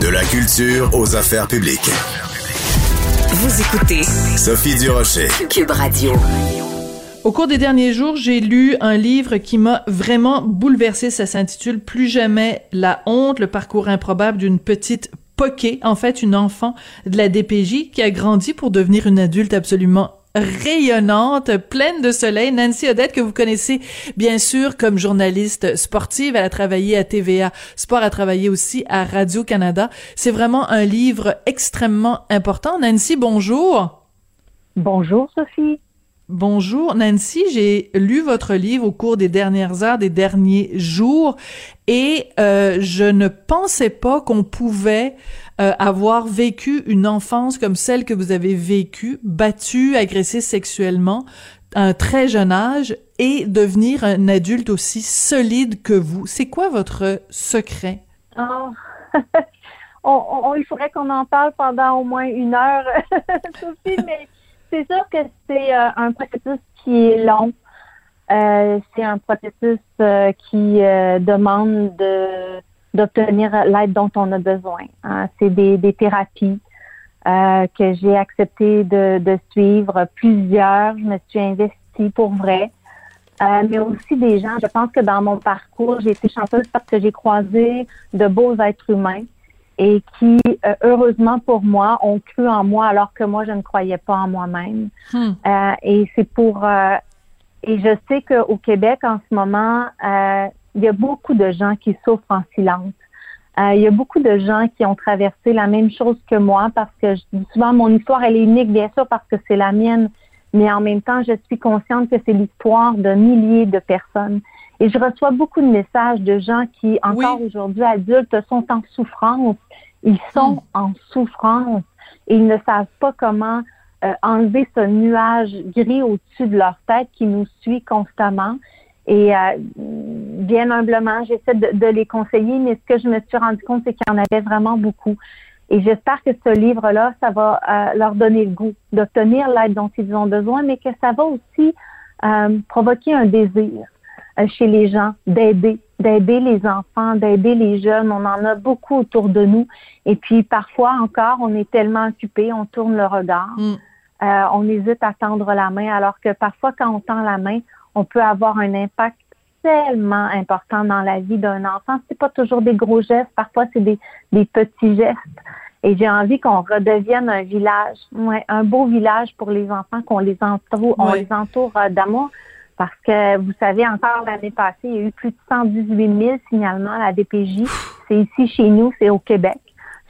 De la culture aux affaires publiques. Vous écoutez Sophie Durocher. Cube Radio. Au cours des derniers jours, j'ai lu un livre qui m'a vraiment bouleversé. Ça s'intitule Plus jamais la honte, le parcours improbable d'une petite poquée, en fait une enfant de la DPJ qui a grandi pour devenir une adulte absolument rayonnante, pleine de soleil. Nancy Odette, que vous connaissez bien sûr comme journaliste sportive, elle a travaillé à TVA Sport, a travaillé aussi à Radio-Canada. C'est vraiment un livre extrêmement important. Nancy, bonjour. Bonjour, Sophie. Bonjour Nancy, j'ai lu votre livre au cours des dernières heures, des derniers jours, et euh, je ne pensais pas qu'on pouvait euh, avoir vécu une enfance comme celle que vous avez vécue, battue, agressée sexuellement à un très jeune âge et devenir un adulte aussi solide que vous. C'est quoi votre secret? Oh. il faudrait qu'on en parle pendant au moins une heure, c'est sûr que c'est euh, un processus qui est long. Euh, c'est un processus euh, qui demande de d'obtenir l'aide dont on a besoin. Hein. C'est des, des, thérapies que j'ai accepté de, de, suivre, plusieurs. Je me suis investie pour vrai. mais aussi des gens. Je pense que dans mon parcours, j'ai été chanceuse parce que j'ai croisé de beaux êtres humains et qui, euh, heureusement pour moi, ont cru en moi alors que moi, je ne croyais pas en moi-même. Hmm. Euh, et c'est pour... Euh, et je sais qu'au Québec, en ce moment, il y a beaucoup de gens qui souffrent en silence. il y a beaucoup de gens qui ont traversé la même chose que moi parce que je dis souvent, mon histoire, elle est unique, bien sûr, parce que c'est la mienne. Mais en même temps, je suis consciente que c'est l'histoire de milliers de personnes. Et je reçois beaucoup de messages de gens qui, encore aujourd'hui adultes, sont en souffrance. Ils sont hmm. en souffrance et ils ne savent pas comment euh, enlever ce nuage gris au-dessus de leur tête qui nous suit constamment. Et euh, bien humblement, j'essaie de, les conseiller, mais ce que je me suis rendu compte, c'est qu'il y en avait vraiment beaucoup. Et j'espère que ce livre-là, ça va euh, leur donner le goût d'obtenir l'aide dont ils ont besoin, mais que ça va aussi provoquer un désir. Euh, chez les gens, d'aider, d'aider les enfants, d'aider les jeunes. On en a beaucoup autour de nous. Et puis parfois encore, on est tellement occupé, on tourne le regard. Mm. Euh, on hésite à tendre la main, alors que parfois, quand on tend la main, on peut avoir un impact tellement important dans la vie d'un enfant. C'est pas toujours des gros gestes, parfois c'est des, des petits gestes. Et j'ai envie qu'on redevienne un village, ouais, un beau village pour les enfants, qu'on les entoure, on les entoure euh, d'amour. Parce que vous savez, encore l'année passée, il y a eu plus de 118 000 signalements à la DPJ. C'est ici chez nous, c'est au Québec.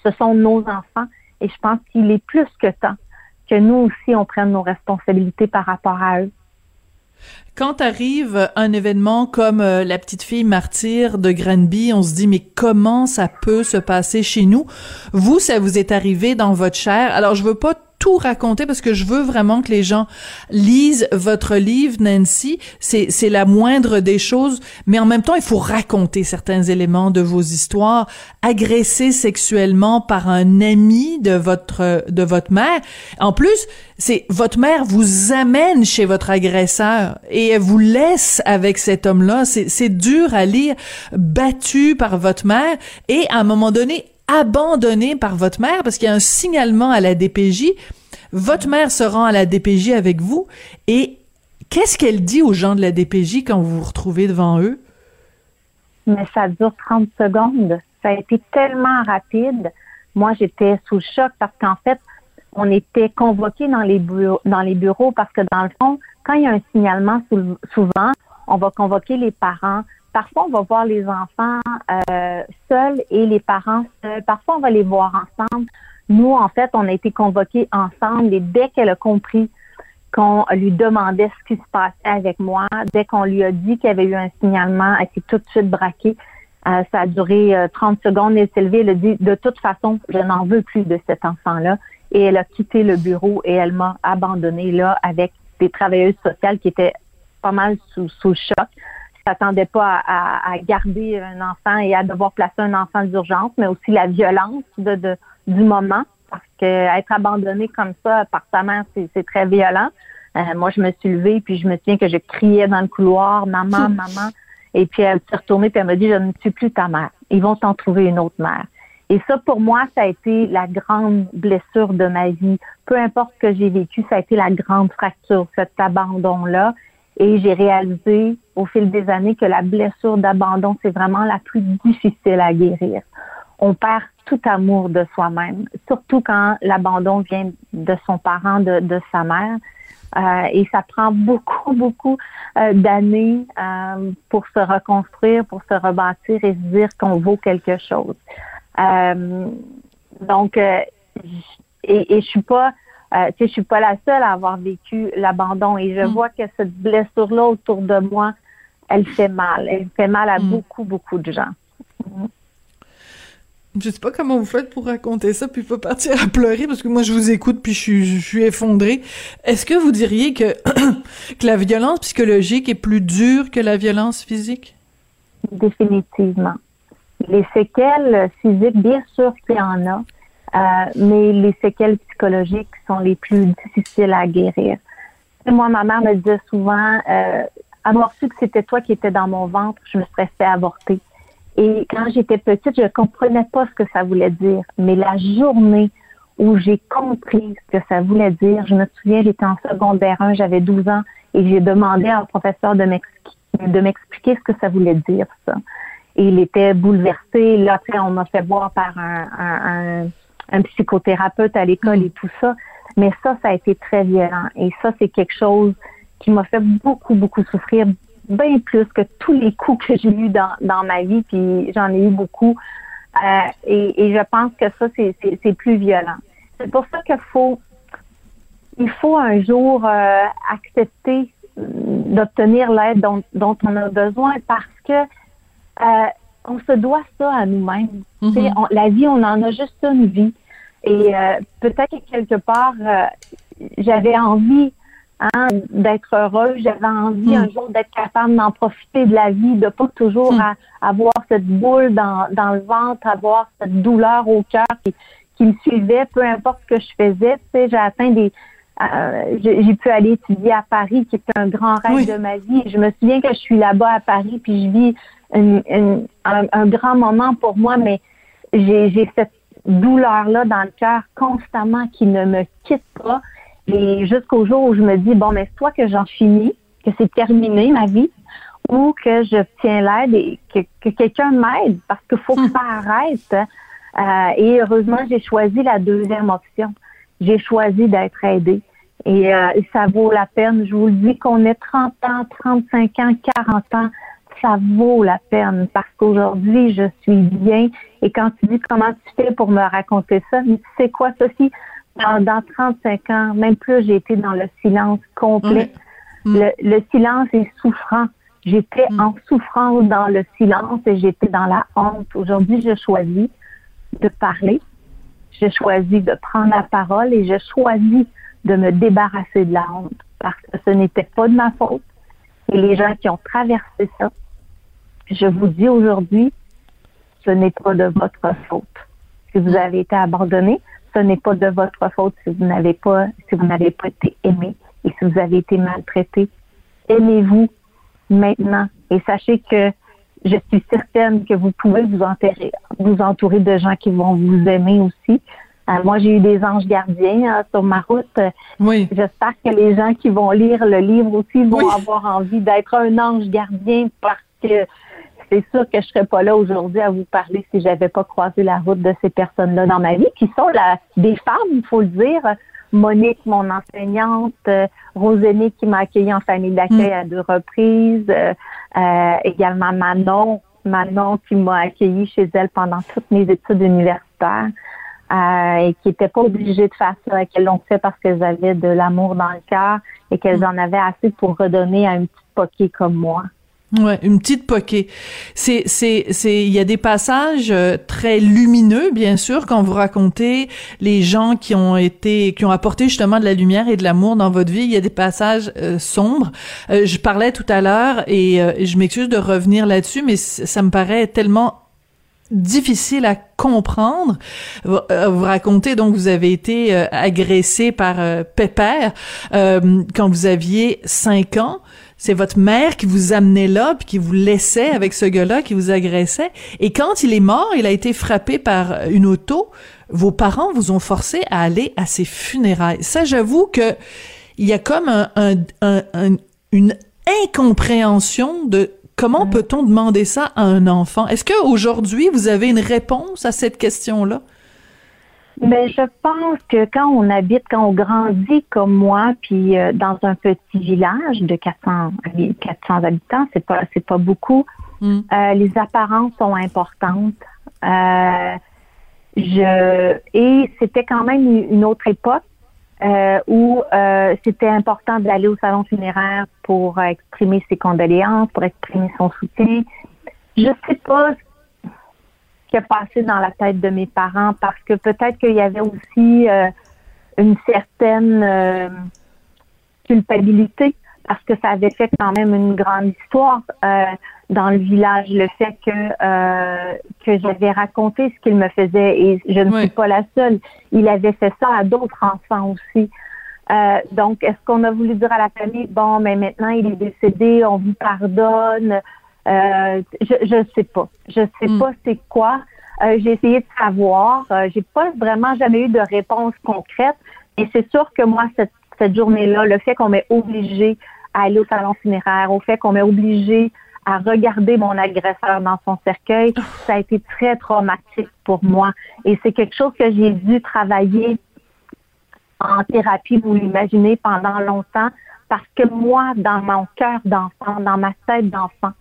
Ce sont nos enfants. Et je pense qu'il est plus que temps que nous aussi, on prenne nos responsabilités par rapport à eux. Quand arrive un événement comme euh, la petite fille martyre de Granby, on se dit mais comment ça peut se passer chez nous? Vous, ça vous est arrivé dans votre chair? Alors je veux pas tout raconter parce que je veux vraiment que les gens lisent votre livre, Nancy. C'est, la moindre des choses, mais en même temps, il faut raconter certains éléments de vos histoires. Agressé sexuellement par un ami de votre, de votre mère. En plus, c'est votre mère vous amène chez votre agresseur et elle vous laisse avec cet homme-là. C'est, c'est dur à lire, battu par votre mère et à un moment donné, abandonné par votre mère parce qu'il y a un signalement à la DPJ. Votre mère se rend à la DPJ avec vous et qu'est-ce qu'elle dit aux gens de la DPJ quand vous vous retrouvez devant eux? Mais ça dure 30 secondes. Ça a été tellement rapide. Moi, j'étais sous choc parce qu'en fait, on était convoqués dans les bureaux, dans les bureaux parce que dans le fond, quand il y a un signalement, souvent, on va convoquer les parents, Parfois, on va voir les enfants euh, seuls et les parents seuls. Parfois, on va les voir ensemble. Nous, en fait, on a été convoqués ensemble et dès qu'elle a compris qu'on lui demandait ce qui se passait avec moi, dès qu'on lui a dit qu'il y avait eu un signalement, elle s'est tout de suite braquée. Euh, ça a duré 30 euh, secondes. Elle s'est levée, elle a dit, de toute façon, je n'en veux plus de cet enfant-là. Et elle a quitté le bureau et elle m'a abandonnée là avec des travailleuses sociales qui étaient pas mal sous, sous choc s'attendait pas à, garder un enfant et à devoir placer un enfant d'urgence, mais aussi la violence de, du moment, parce que être abandonné comme ça par sa mère, c'est très violent. Euh, moi, je me suis levée, puis je me souviens que je criais dans le couloir, maman, maman. Et puis elle s'est retournée, puis elle m'a dit, je ne suis plus ta mère. Ils vont t'en trouver une autre mère. Et ça, pour moi, ça a été la grande blessure de ma vie. Peu importe ce que j'ai vécu, ça a été la grande fracture, cet abandon-là. Et j'ai réalisé au fil des années que la blessure d'abandon, c'est vraiment la plus difficile à guérir. On perd tout amour de soi-même, surtout quand l'abandon vient de son parent, de, de sa mère. Euh, et ça prend beaucoup, beaucoup euh, d'années euh, pour se reconstruire, pour se rebâtir et se dire qu'on vaut quelque chose. donc, et, et je suis pas, tu sais, je suis pas la seule à avoir vécu l'abandon et je mm. vois que cette blessure-là autour de moi, elle fait mal. Elle fait mal à mm. beaucoup, beaucoup de gens. Mm. Je sais pas comment vous faites pour raconter ça puis pas partir à pleurer parce que moi je vous écoute puis je suis, je suis effondrée. Est-ce que vous diriez que que la violence psychologique est plus dure que la violence physique? Définitivement. Les séquelles physiques, bien sûr qu'il y en a, euh, mais les séquelles psychologiques sont les plus difficiles à guérir. moi, ma mère me disait souvent, euh, avoir su que c'était toi qui étais dans mon ventre, je me serais fait avorter. Et quand j'étais petite, je comprenais pas ce que ça voulait dire. Mais la journée où j'ai compris ce que ça voulait dire, je me souviens, j'étais en secondaire 1, j'avais 12 ans, et j'ai demandé à un professeur de m'expliquer ce que ça voulait dire, ça. Et il était bouleversé. Là, après, on m'a fait voir par un, un, un psychothérapeute à l'école et tout ça. Mais ça, ça a été très violent. Et ça, c'est quelque chose qui m'a fait beaucoup, beaucoup souffrir, bien plus que tous les coups que j'ai eus dans, dans ma vie, puis j'en ai eu beaucoup. Euh, et, et, je pense que ça, c'est plus violent. C'est pour ça qu'il faut, il faut un jour euh, accepter d'obtenir l'aide dont, dont, on a besoin parce que euh, on se doit ça à nous-mêmes. Mm-hmm. La vie, on en a juste une vie. Et peut-être que quelque part, j'avais envie Hein, d'être heureuse. J'avais envie un mm. jour d'être capable d'en profiter de la vie, de pas toujours mm. avoir cette boule dans, dans le ventre, avoir cette douleur au cœur qui, qui me suivait, peu importe ce que je faisais. Tu sais, j'ai atteint des, euh, j'ai pu aller étudier à Paris, qui était un grand rêve de ma vie. Je me souviens que je suis là-bas à Paris, puis je vis un, un, grand moment pour moi, mais j'ai cette douleur-là dans le cœur constamment qui ne me quitte pas. Et jusqu'au jour où je me dis, bon, mais soit que j'en finis, que c'est terminé ma vie, ou que je tiens l'aide et que, quelqu'un m'aide parce qu'il faut que ça arrête. Euh, et heureusement, j'ai choisi la deuxième option. J'ai choisi d'être aidée. Et, euh, ça vaut la peine. Je vous le dis qu'on ait 30 ans, 35 ans, 40 ans, ça vaut la peine parce qu'aujourd'hui, je suis bien. Et quand tu dis comment tu fais pour me raconter ça, mais tu sais quoi, Sophie? Dans 35 ans, même plus, j'ai été dans le silence complet. Mm. Le, silence est souffrant. J'étais mm. en souffrance dans le silence et j'étais dans la honte. Aujourd'hui, je choisis de parler. Je choisis de prendre la parole et je choisis de me débarrasser de la honte parce que ce n'était pas de ma faute. Et les gens qui ont traversé ça, je vous dis aujourd'hui, ce n'est pas de votre faute. Si vous avez été abandonné, ce n'est pas de votre faute si vous n'avez pas, si vous n'avez pas été aimé et si vous avez été maltraité. Aimez-vous maintenant et sachez que je suis certaine que vous pouvez vous entourer, vous entourer de gens qui vont vous aimer aussi. Euh, moi, j'ai eu des anges gardiens hein, sur ma route. Oui. J'espère que les gens qui vont lire le livre aussi vont avoir envie d'être un ange gardien parce que c'est sûr que je serais pas là aujourd'hui à vous parler si j'avais pas croisé la route de ces personnes-là dans ma vie, qui sont la, des femmes, il faut le dire. Monique, mon enseignante, euh, Rosénie qui m'a accueillie en famille d'accueil à deux reprises, euh, euh, également Manon, Manon qui m'a accueillie chez elle pendant toutes mes études universitaires euh, et qui n'était pas obligée de faire ça, qu'elles l'ont fait parce qu'elles avaient de l'amour dans le cœur et qu'elles en avaient assez pour redonner à une petite poquée comme moi. Ouais, une petite poquée. C'est, c'est, c'est, il y a des passages euh, très lumineux, bien sûr, quand vous racontez les gens qui ont été, qui ont apporté justement de la lumière et de l'amour dans votre vie. Il y a des passages euh, sombres. Euh, je parlais tout à l'heure et je m'excuse de revenir là-dessus, mais ça me paraît tellement difficile à comprendre. Vous, racontez donc vous avez été agressé par Pépère quand vous aviez cinq ans c'est votre mère qui vous amenait là, puis qui vous laissait avec ce gars-là qui vous agressait. Et quand il est mort, il a été frappé par une auto. Vos parents vous ont forcé à aller à ses funérailles. Ça, j'avoue que il y a comme un, une incompréhension de comment peut-on demander ça à un enfant? Est-ce que aujourd'hui vous avez une réponse à cette question-là? Mais ben, je pense que quand on habite, quand on grandit comme moi, puis euh, dans un petit village de 400, 400 habitants, c'est pas c'est pas beaucoup. Hmm. Euh, les apparences sont importantes. Euh, je et c'était quand même une autre époque où c'était important d'aller au salon funéraire pour exprimer ses condoléances, pour exprimer son soutien. Je sais pas qui a passé dans la tête de mes parents parce que peut-être qu'il y avait aussi euh, une certaine euh, culpabilité parce que ça avait fait quand même une grande histoire euh, dans le village, le fait que que j'avais raconté ce qu'il me faisait et je ne suis pas la seule. Il avait fait ça à d'autres enfants aussi. donc, est-ce qu'on a voulu dire à la famille, bon, mais maintenant il est décédé, on vous pardonne, euh, je je sais pas. Je sais hmm. pas c'est quoi. Euh, j'ai essayé de savoir. Euh, j'ai pas vraiment jamais eu de réponse concrète. Et c'est sûr que moi, cette, cette journée-là, le fait qu'on m'ait obligé à aller au salon funéraire, au fait qu'on m'ait obligé à regarder mon agresseur dans son cercueil, ça a été très traumatique pour moi. Et c'est quelque chose que j'ai dû travailler en thérapie, vous l'imaginez, pendant longtemps, parce que moi, dans mon cœur d'enfant, dans ma tête d'enfant,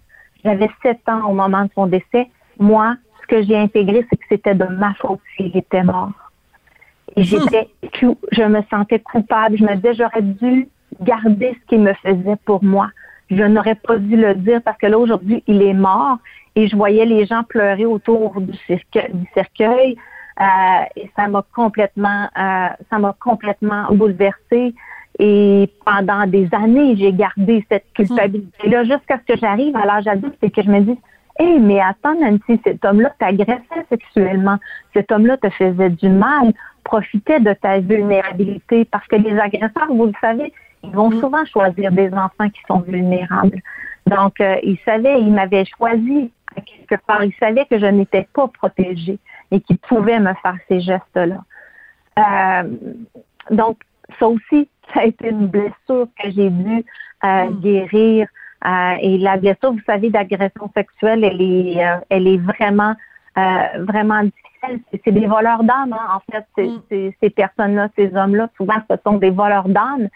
j'avais sept ans au moment de son décès. Moi, ce que j'ai intégré, c'est que c'était de ma faute s'il était mort. Et j'étais, je me sentais coupable. Je me disais, j'aurais dû garder ce qu'il me faisait pour moi. Je n'aurais pas dû le dire parce que là, aujourd'hui, il est mort et je voyais les gens pleurer autour du cercueil. Du cercueil euh, et ça m'a complètement, euh, ça m'a complètement bouleversée. Et pendant des années, j'ai gardé cette culpabilité-là jusqu'à ce que j'arrive à l'âge adulte et que je me dise, hé, mais attends, Nancy, cet homme-là t'agressait sexuellement. Cet homme-là te faisait du mal, profitait de ta vulnérabilité parce que les agresseurs, vous le savez, ils vont mm. souvent choisir des enfants qui sont vulnérables. Donc, euh, il savait, il m'avait choisi à quelque part. Il savait que je n'étais pas protégée et qu'il pouvait me faire ces gestes-là. Euh, donc, ça aussi, ça a été une blessure que j'ai dû euh, hmm. guérir. Euh, et la blessure, vous savez, d'agression sexuelle, elle est, euh, elle est vraiment, vraiment difficile. C'est des voleurs d'âme, hein. en fait. Hmm. Ces personnes-là, ces hommes-là, souvent, ce sont des voleurs d'âme.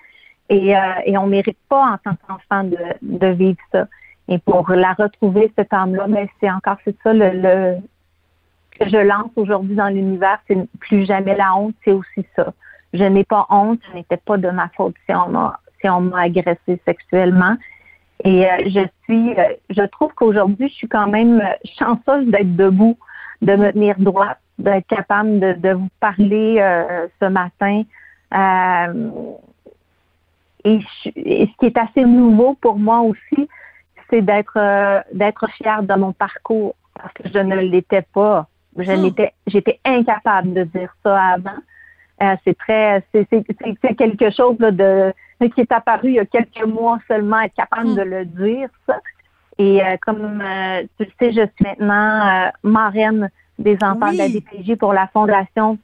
Et, et on mérite pas, en tant qu'enfant, de, de vivre ça. Et pour la retrouver, cette âme-là, mais ben, c'est encore c'est ça le, le, que je lance aujourd'hui dans l'univers, c'est plus jamais la honte, c'est aussi ça je n'ai pas honte, ce n'était pas de ma faute si on m'a si on m'a agressé sexuellement. Et euh, je suis, euh, je trouve qu'aujourd'hui, je suis quand même chanceuse d'être debout, de me tenir droite, d'être capable de, de, vous parler euh, ce matin. Et, et, ce qui est assez nouveau pour moi aussi, c'est d'être d'être fière de mon parcours parce que je ne l'étais pas. Je hmm. n'étais, j'étais incapable de dire ça avant. Euh, c'est très, c'est quelque chose de qui est apparu il y a quelques mois seulement, être capable mm. de le dire, ça. Et euh, comme euh, tu le sais, je suis maintenant marraine des enfants de la DPJ pour la Fondation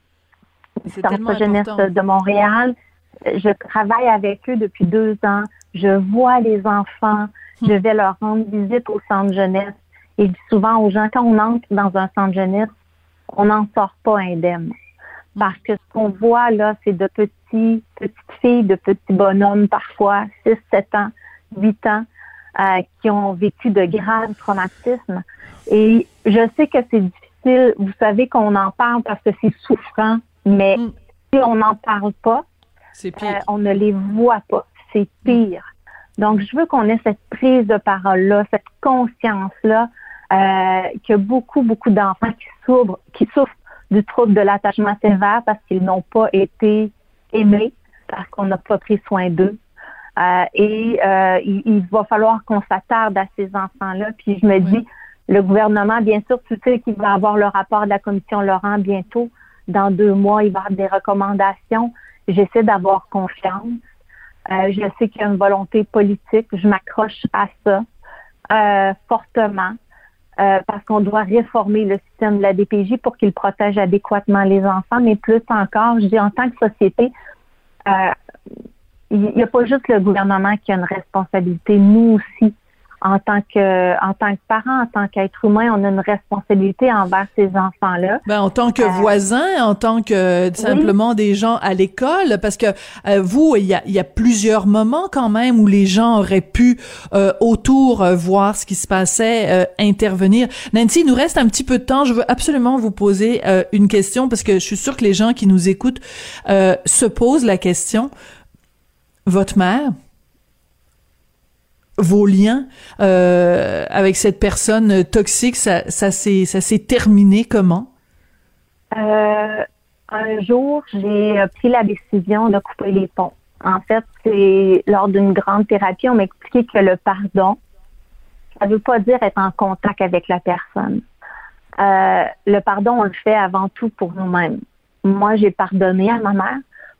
Centre Jeunesse de Montréal. Je travaille avec eux depuis deux ans. Je vois les enfants. Mm. Je vais leur rendre visite au centre jeunesse. Et souvent aux gens, quand on entre dans un centre jeunesse, on n'en sort pas indemne. Parce que ce qu'on voit là, c'est de petits, petites filles, de petits bonhommes parfois, 6, 7 ans, 8 ans, euh, qui ont vécu de graves traumatismes. Et je sais que c'est difficile. Vous savez qu'on en parle parce que c'est souffrant, mais mm. si on n'en parle pas, euh, on ne les voit pas. C'est pire. Donc, je veux qu'on ait cette prise de parole-là, cette conscience-là, euh, que beaucoup, beaucoup d'enfants qui souffrent, qui souffrent du trouble de l'attachement sévère parce qu'ils n'ont pas été aimés, parce qu'on n'a pas pris soin d'eux. Euh, et euh, il, va falloir qu'on s'attarde à ces enfants-là. Puis je me dis, le gouvernement, bien sûr, tu sais qu'il va avoir le rapport de la commission Laurent bientôt. Dans deux mois, il va avoir des recommandations. J'essaie d'avoir confiance. Euh, je sais qu'il y a une volonté politique. Je m'accroche à ça euh, fortement euh, parce qu'on doit réformer le système de la DPJ pour qu'il protège adéquatement les enfants. Mais plus encore, je dis en tant que société, il n'y a pas juste le gouvernement qui a une responsabilité. Nous aussi, en tant que en tant que parent, en tant qu'être humain, on a une responsabilité envers ces enfants-là. Ben, en tant que euh, voisin, en tant que simplement des gens à l'école, parce que euh, vous, il y a, y a plusieurs moments quand même où les gens auraient pu euh, autour voir ce qui se passait, intervenir. Nancy, il nous reste un petit peu de temps. Je veux absolument vous poser une question parce que je suis sûre que les gens qui nous écoutent se posent la question. Votre mère, vos liens euh, avec cette personne toxique, ça, ça s'est ça s'est terminé comment? Euh, Un jour, j'ai pris la décision de couper les ponts. En fait, c'est lors d'une grande thérapie, on m'a expliqué que le pardon, ça ne veut pas dire être en contact avec la personne. Euh, le pardon, on le fait avant tout pour nous-mêmes. Moi, j'ai pardonné à ma mère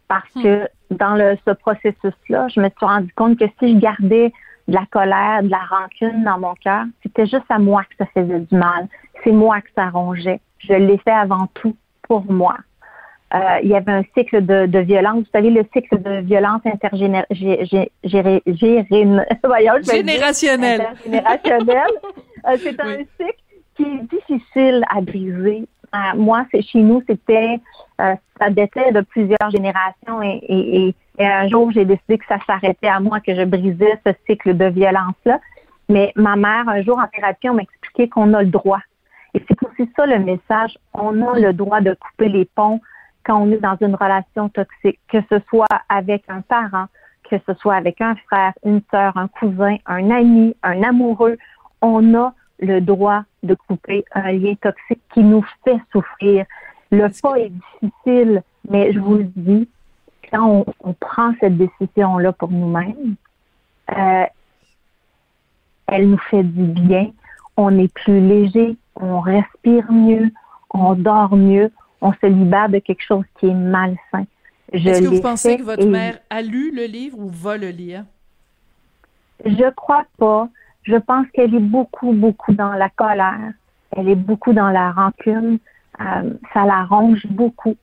parce hmm. que dans le, ce processus-là, je me suis rendu compte que si je gardais de la colère, de la rancune dans mon cœur, c'était juste à moi que ça faisait du mal. C'est moi que ça rongeait. Je l'ai fait avant tout pour moi. Euh, il y avait un cycle de, de, violence. Vous savez, le cycle de violence intergénérationnelle. Générationnel. Euh, c'est un cycle qui est difficile à briser. Euh, moi, c'est chez nous, c'était euh, ça datait de plusieurs générations et, et, et un jour, j'ai décidé que ça s'arrêtait à moi, que je brisais ce cycle de violence-là. Mais ma mère, un jour en thérapie, on m'a expliqué qu'on a le droit. Et c'est aussi ça le message. On a le droit de couper les ponts quand on est dans une relation toxique, que ce soit avec un parent, que ce soit avec un frère, une sœur, un cousin, un ami, un amoureux. On a le droit de couper un lien toxique qui nous fait souffrir. Le pas est difficile, mais je vous le dis, quand on, prend cette décision-là pour nous-mêmes, euh, elle nous fait du bien. On est plus léger, on respire mieux, on dort mieux, on se libère de quelque chose qui est malsain. Est-ce que vous pensez que votre mère a lu le livre ou va le lire? Je crois pas. Je pense qu'elle est beaucoup, beaucoup dans la colère. Elle est beaucoup dans la rancune. Euh, ça la ronge beaucoup.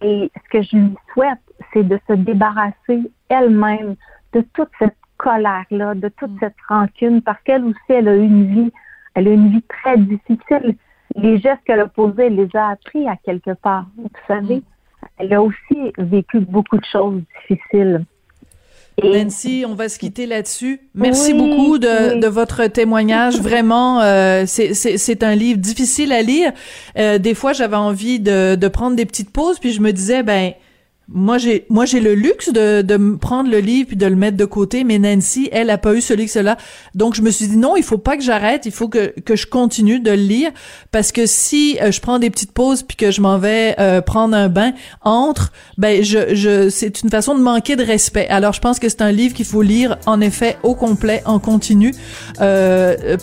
Et ce que je lui souhaite, c'est de se débarrasser elle-même de toute cette colère-là, de toute cette rancune, parce qu'elle aussi, elle a une vie, elle a une vie très difficile. Les gestes qu'elle a posés, elle les a appris à quelque part. Vous savez, mm. elle a aussi vécu beaucoup de choses difficiles. Nancy, on va se quitter là-dessus. Merci beaucoup de, de, votre témoignage. Vraiment, euh, c'est un livre difficile à lire. Euh, des fois, j'avais envie de, de prendre des petites pauses, puis je me disais, ben moi j'ai moi j'ai le luxe de de prendre le livre puis de le mettre de côté mais Nancy elle a pas eu ce luxe là donc je me suis dit non il faut pas que j'arrête il faut que que je continue de le lire parce que si euh, je prends des petites pauses puis que je m'en vais euh, prendre un bain entre ben je je c'est une façon de manquer de respect. Alors je pense que c'est un livre qu'il faut lire en effet au complet en continu euh,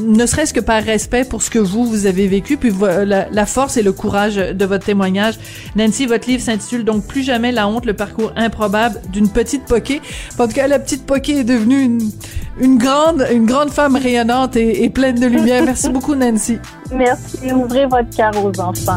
ne serait-ce que par respect pour ce que vous vous avez vécu puis la, force et le courage de votre témoignage. Nancy votre livre s'intitule plus jamais la honte, le parcours improbable d'une petite Poké. En tout cas, la petite Poké est devenue une, une grande, une grande femme rayonnante et, et pleine de lumière. Merci beaucoup, Nancy. Merci. Ouvrez votre cœur aux enfants.